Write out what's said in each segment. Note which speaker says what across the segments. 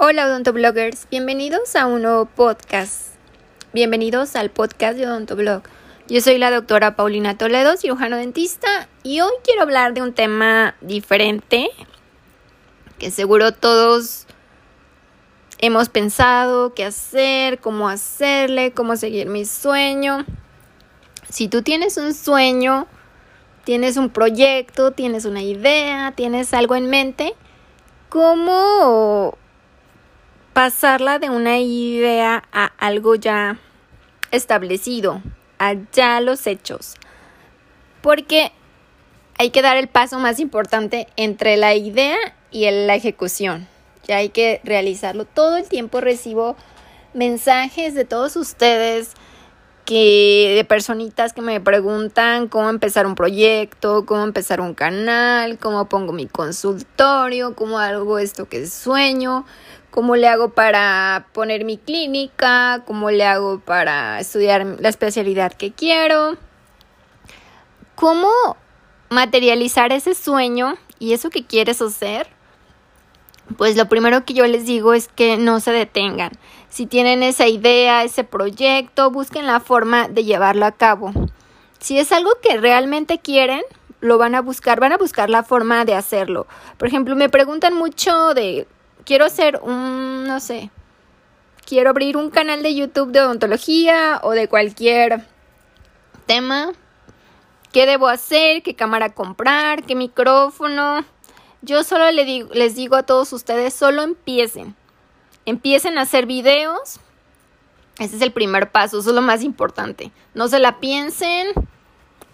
Speaker 1: Hola odontobloggers, bienvenidos a un nuevo podcast. Bienvenidos al podcast de Odontoblog. Yo soy la doctora Paulina Toledo, cirujano dentista, y hoy quiero hablar de un tema diferente que seguro todos hemos pensado qué hacer, cómo hacerle, cómo seguir mi sueño. Si tú tienes un sueño, tienes un proyecto, tienes una idea, tienes algo en mente, ¿cómo pasarla de una idea a algo ya establecido, a ya los hechos. Porque hay que dar el paso más importante entre la idea y la ejecución. Ya hay que realizarlo. Todo el tiempo recibo mensajes de todos ustedes que de personitas que me preguntan cómo empezar un proyecto, cómo empezar un canal, cómo pongo mi consultorio, cómo hago esto que sueño, cómo le hago para poner mi clínica, cómo le hago para estudiar la especialidad que quiero, cómo materializar ese sueño y eso que quieres hacer. Pues lo primero que yo les digo es que no se detengan. Si tienen esa idea, ese proyecto, busquen la forma de llevarlo a cabo. Si es algo que realmente quieren, lo van a buscar, van a buscar la forma de hacerlo. Por ejemplo, me preguntan mucho de quiero hacer un, no sé, quiero abrir un canal de YouTube de odontología o de cualquier tema. ¿Qué debo hacer? ¿Qué cámara comprar? ¿Qué micrófono? Yo solo les digo, a todos ustedes, solo empiecen. Empiecen a hacer videos. Ese es el primer paso, eso es lo más importante. No se la piensen,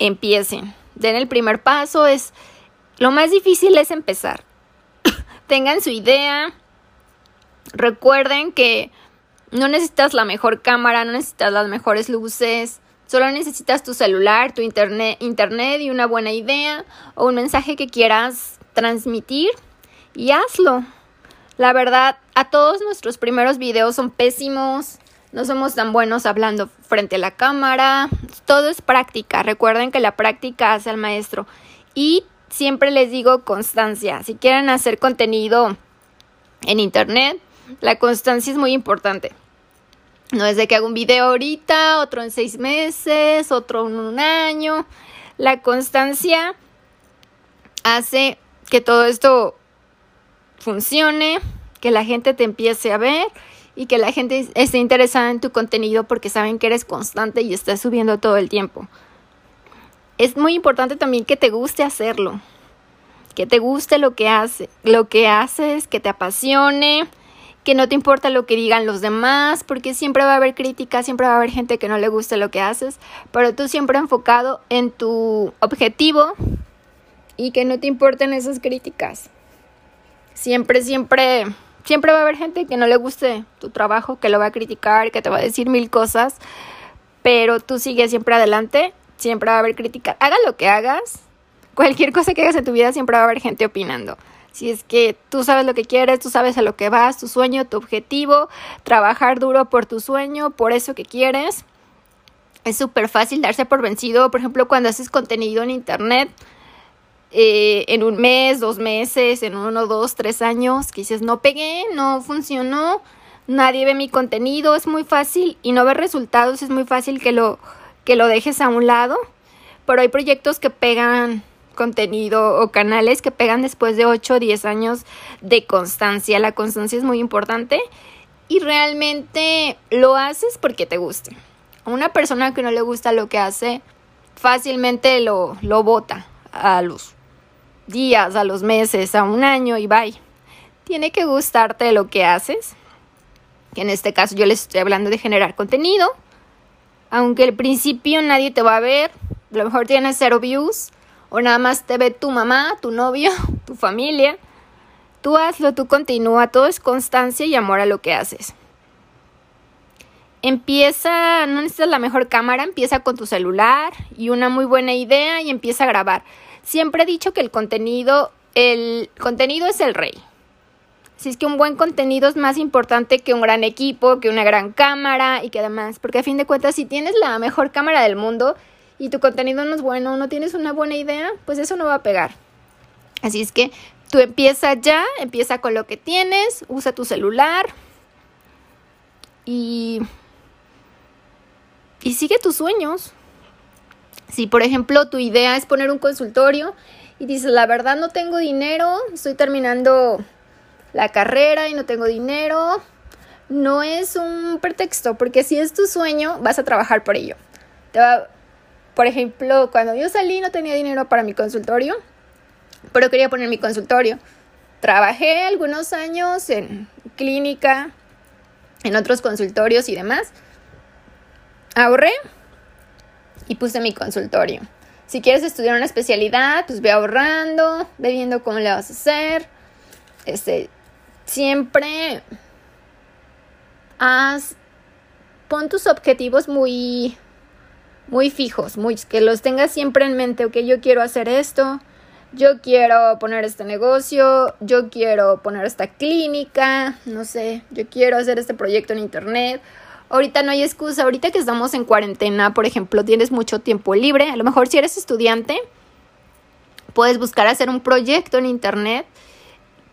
Speaker 1: empiecen. Den el primer paso, es lo más difícil es empezar. Tengan su idea, Recuerden que no necesitas la mejor cámara, no necesitas las mejores luces, solo necesitas tu celular, tu internet, internet y una buena idea o un mensaje que quieras transmitir y hazlo. La verdad, a todos nuestros primeros videos son pésimos, no somos tan buenos hablando frente a la cámara, todo es práctica. Recuerden que la práctica hace al maestro y siempre les digo constancia. Si quieren hacer contenido en internet, la constancia es muy importante. No es de que haga un video ahorita, otro en seis meses, otro en un año. La constancia hace que todo esto funcione, que la gente te empiece a ver y que la gente esté interesada en tu contenido porque saben que eres constante y estás subiendo todo el tiempo. Es muy importante también que te guste hacerlo, que te guste lo que hace, lo que haces, que te apasione que no te importa lo que digan los demás, porque siempre va a haber críticas, siempre va a haber gente que no le guste lo que haces, pero tú siempre enfocado en tu objetivo y que no te importen esas críticas. Siempre, siempre, siempre va a haber gente que no le guste tu trabajo, que lo va a criticar, que te va a decir mil cosas, pero tú sigues siempre adelante, siempre va a haber críticas. Haga lo que hagas, cualquier cosa que hagas en tu vida, siempre va a haber gente opinando. Si es que tú sabes lo que quieres, tú sabes a lo que vas, tu sueño, tu objetivo, trabajar duro por tu sueño, por eso que quieres. Es súper fácil darse por vencido, por ejemplo, cuando haces contenido en internet, eh, en un mes, dos meses, en uno, dos, tres años, que dices, no pegué, no funcionó, nadie ve mi contenido, es muy fácil y no ver resultados, es muy fácil que lo, que lo dejes a un lado, pero hay proyectos que pegan contenido o canales que pegan después de 8 o 10 años de constancia. La constancia es muy importante y realmente lo haces porque te guste. A una persona que no le gusta lo que hace, fácilmente lo, lo bota a los días, a los meses, a un año y bye. Tiene que gustarte lo que haces. En este caso yo les estoy hablando de generar contenido. Aunque al principio nadie te va a ver, a lo mejor tienes cero views, o nada más te ve tu mamá, tu novio, tu familia. Tú hazlo, tú continúa, todo es constancia y amor a lo que haces. Empieza, no necesitas la mejor cámara, empieza con tu celular y una muy buena idea y empieza a grabar. Siempre he dicho que el contenido, el contenido es el rey. Si es que un buen contenido es más importante que un gran equipo, que una gran cámara y que demás. Porque a fin de cuentas, si tienes la mejor cámara del mundo, y tu contenido no es bueno, no tienes una buena idea, pues eso no va a pegar. Así es que tú empieza ya, empieza con lo que tienes, usa tu celular y, y sigue tus sueños. Si por ejemplo tu idea es poner un consultorio y dices, la verdad no tengo dinero, estoy terminando la carrera y no tengo dinero, no es un pretexto, porque si es tu sueño, vas a trabajar por ello. Por ejemplo, cuando yo salí no tenía dinero para mi consultorio, pero quería poner mi consultorio. Trabajé algunos años en clínica, en otros consultorios y demás. Ahorré y puse mi consultorio. Si quieres estudiar una especialidad, pues ve ahorrando, ve viendo cómo le vas a hacer. Este, siempre haz, pon tus objetivos muy, muy fijos, muy, que los tengas siempre en mente, ok, yo quiero hacer esto, yo quiero poner este negocio, yo quiero poner esta clínica, no sé, yo quiero hacer este proyecto en internet. Ahorita no hay excusa, ahorita que estamos en cuarentena, por ejemplo, tienes mucho tiempo libre, a lo mejor si eres estudiante, puedes buscar hacer un proyecto en internet.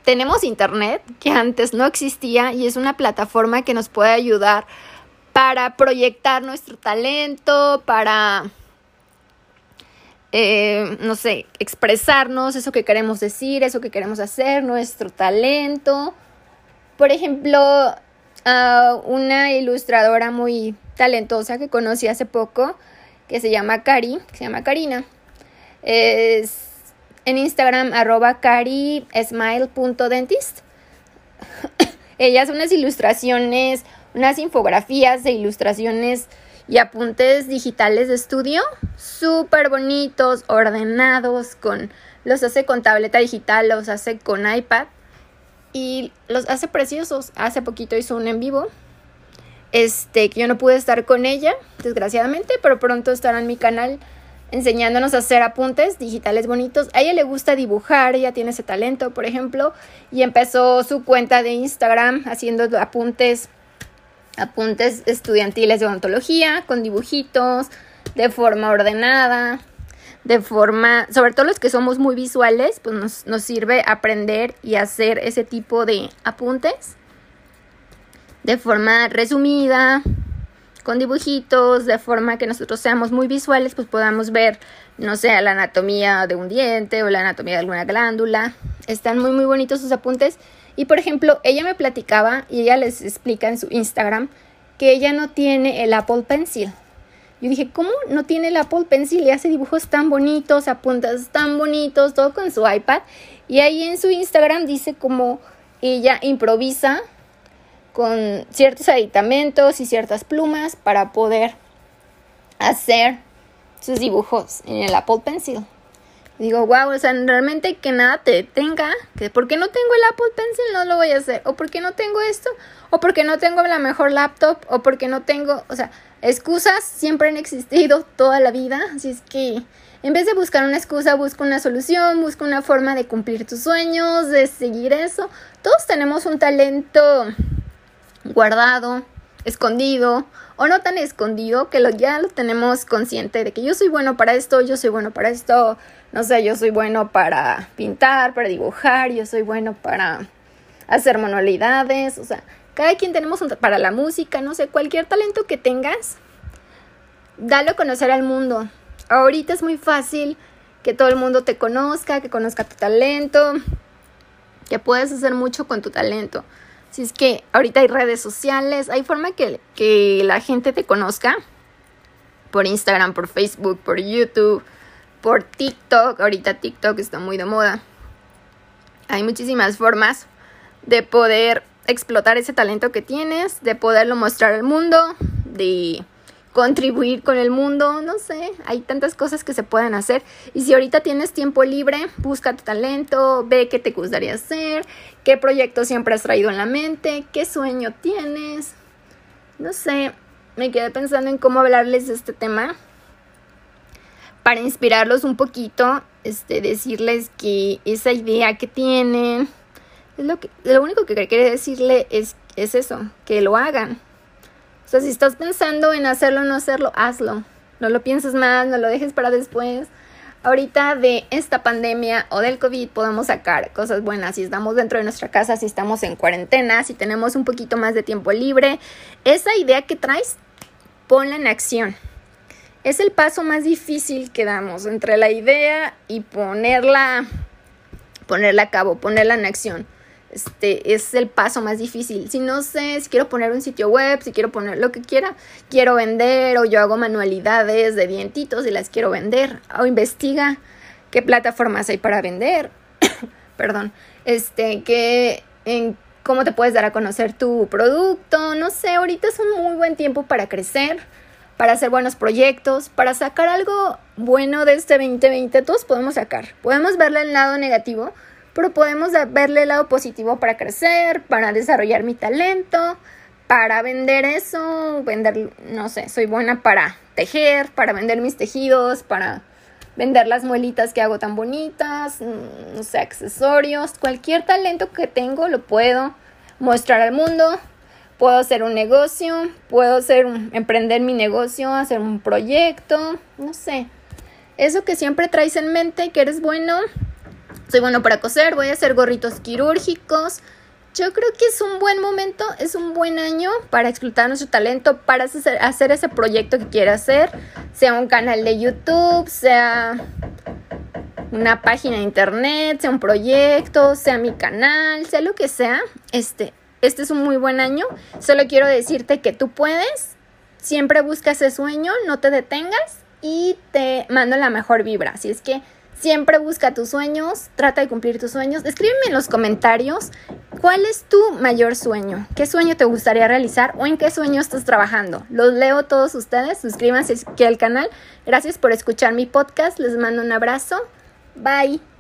Speaker 1: Tenemos internet que antes no existía y es una plataforma que nos puede ayudar para proyectar nuestro talento, para eh, no sé, expresarnos, eso que queremos decir, eso que queremos hacer, nuestro talento. Por ejemplo, una ilustradora muy talentosa que conocí hace poco, que se llama Cari, que se llama Karina. Es en Instagram arroba carismile.dentist. Ella hace unas ilustraciones, unas infografías de ilustraciones y apuntes digitales de estudio súper bonitos, ordenados, con los hace con tableta digital, los hace con iPad y los hace preciosos. Hace poquito hizo un en vivo. Este, que yo no pude estar con ella, desgraciadamente, pero pronto estará en mi canal enseñándonos a hacer apuntes digitales bonitos. A ella le gusta dibujar, ella tiene ese talento, por ejemplo, y empezó su cuenta de Instagram haciendo apuntes apuntes estudiantiles de odontología con dibujitos de forma ordenada, de forma, sobre todo los que somos muy visuales, pues nos, nos sirve aprender y hacer ese tipo de apuntes de forma resumida, con dibujitos, de forma que nosotros seamos muy visuales, pues podamos ver, no sé, la anatomía de un diente o la anatomía de alguna glándula. Están muy, muy bonitos sus apuntes y por ejemplo, ella me platicaba y ella les explica en su Instagram que ella no tiene el Apple Pencil. Yo dije, ¿cómo no tiene el Apple Pencil? Y hace dibujos tan bonitos, apuntas tan bonitos, todo con su iPad. Y ahí en su Instagram dice como ella improvisa con ciertos aditamentos y ciertas plumas para poder hacer sus dibujos en el Apple Pencil. Digo, wow, o sea, realmente que nada te detenga, que porque no tengo el Apple Pencil no lo voy a hacer, o porque no tengo esto, o porque no tengo la mejor laptop, o porque no tengo, o sea, excusas siempre han existido toda la vida, así es que en vez de buscar una excusa, busca una solución, busca una forma de cumplir tus sueños, de seguir eso. Todos tenemos un talento guardado, escondido, o no tan escondido, que lo, ya lo tenemos consciente de que yo soy bueno para esto, yo soy bueno para esto, no sé, yo soy bueno para pintar, para dibujar, yo soy bueno para hacer manualidades, o sea, cada quien tenemos un, para la música, no sé, cualquier talento que tengas, dalo a conocer al mundo. Ahorita es muy fácil que todo el mundo te conozca, que conozca tu talento, que puedes hacer mucho con tu talento. Si es que ahorita hay redes sociales, hay forma que, que la gente te conozca por Instagram, por Facebook, por YouTube por TikTok. Ahorita TikTok está muy de moda. Hay muchísimas formas de poder explotar ese talento que tienes, de poderlo mostrar al mundo, de contribuir con el mundo, no sé, hay tantas cosas que se pueden hacer. Y si ahorita tienes tiempo libre, busca tu talento, ve qué te gustaría hacer, qué proyecto siempre has traído en la mente, qué sueño tienes. No sé, me quedé pensando en cómo hablarles de este tema para inspirarlos un poquito, este, decirles que esa idea que tienen, lo, que, lo único que quiere decirle es, es eso, que lo hagan. Sea, si estás pensando en hacerlo o no hacerlo, hazlo. No lo pienses más, no lo dejes para después. ahorita de esta pandemia o del COVID podemos sacar cosas buenas si estamos dentro de nuestra casa, si estamos en cuarentena, si tenemos un poquito más de tiempo libre. Esa idea que traes, ponla en acción. Es el paso más difícil que damos entre la idea y ponerla, ponerla a cabo, ponerla en acción este es el paso más difícil. Si no sé, si quiero poner un sitio web, si quiero poner lo que quiera, quiero vender o yo hago manualidades de dientitos y las quiero vender o investiga qué plataformas hay para vender. Perdón. Este, que en cómo te puedes dar a conocer tu producto, no sé, ahorita es un muy buen tiempo para crecer, para hacer buenos proyectos, para sacar algo bueno de este 2020, todos podemos sacar. Podemos verle el lado negativo, pero podemos verle el lado positivo para crecer, para desarrollar mi talento, para vender eso, vender, no sé, soy buena para tejer, para vender mis tejidos, para vender las muelitas que hago tan bonitas, mm, no sé, accesorios, cualquier talento que tengo lo puedo mostrar al mundo. Puedo hacer un negocio, puedo hacer emprender mi negocio, hacer un proyecto, no sé. Eso que siempre traes en mente, que eres bueno, soy bueno para coser, voy a hacer gorritos quirúrgicos. Yo creo que es un buen momento, es un buen año para explotar nuestro talento, para hacer, ese proyecto que quiera hacer, sea un canal de YouTube, sea una página de internet, sea un proyecto, sea mi canal, sea lo que sea. Este, este es un muy buen año. Solo quiero decirte que tú puedes, siempre busca ese sueño, no te detengas y te mando la mejor vibra. Así es que Siempre busca tus sueños, trata de cumplir tus sueños. Escríbeme en los comentarios cuál es tu mayor sueño, qué sueño te gustaría realizar o en qué sueño estás trabajando. Los leo todos ustedes, suscríbanse aquí al canal. Gracias por escuchar mi podcast, les mando un abrazo. Bye.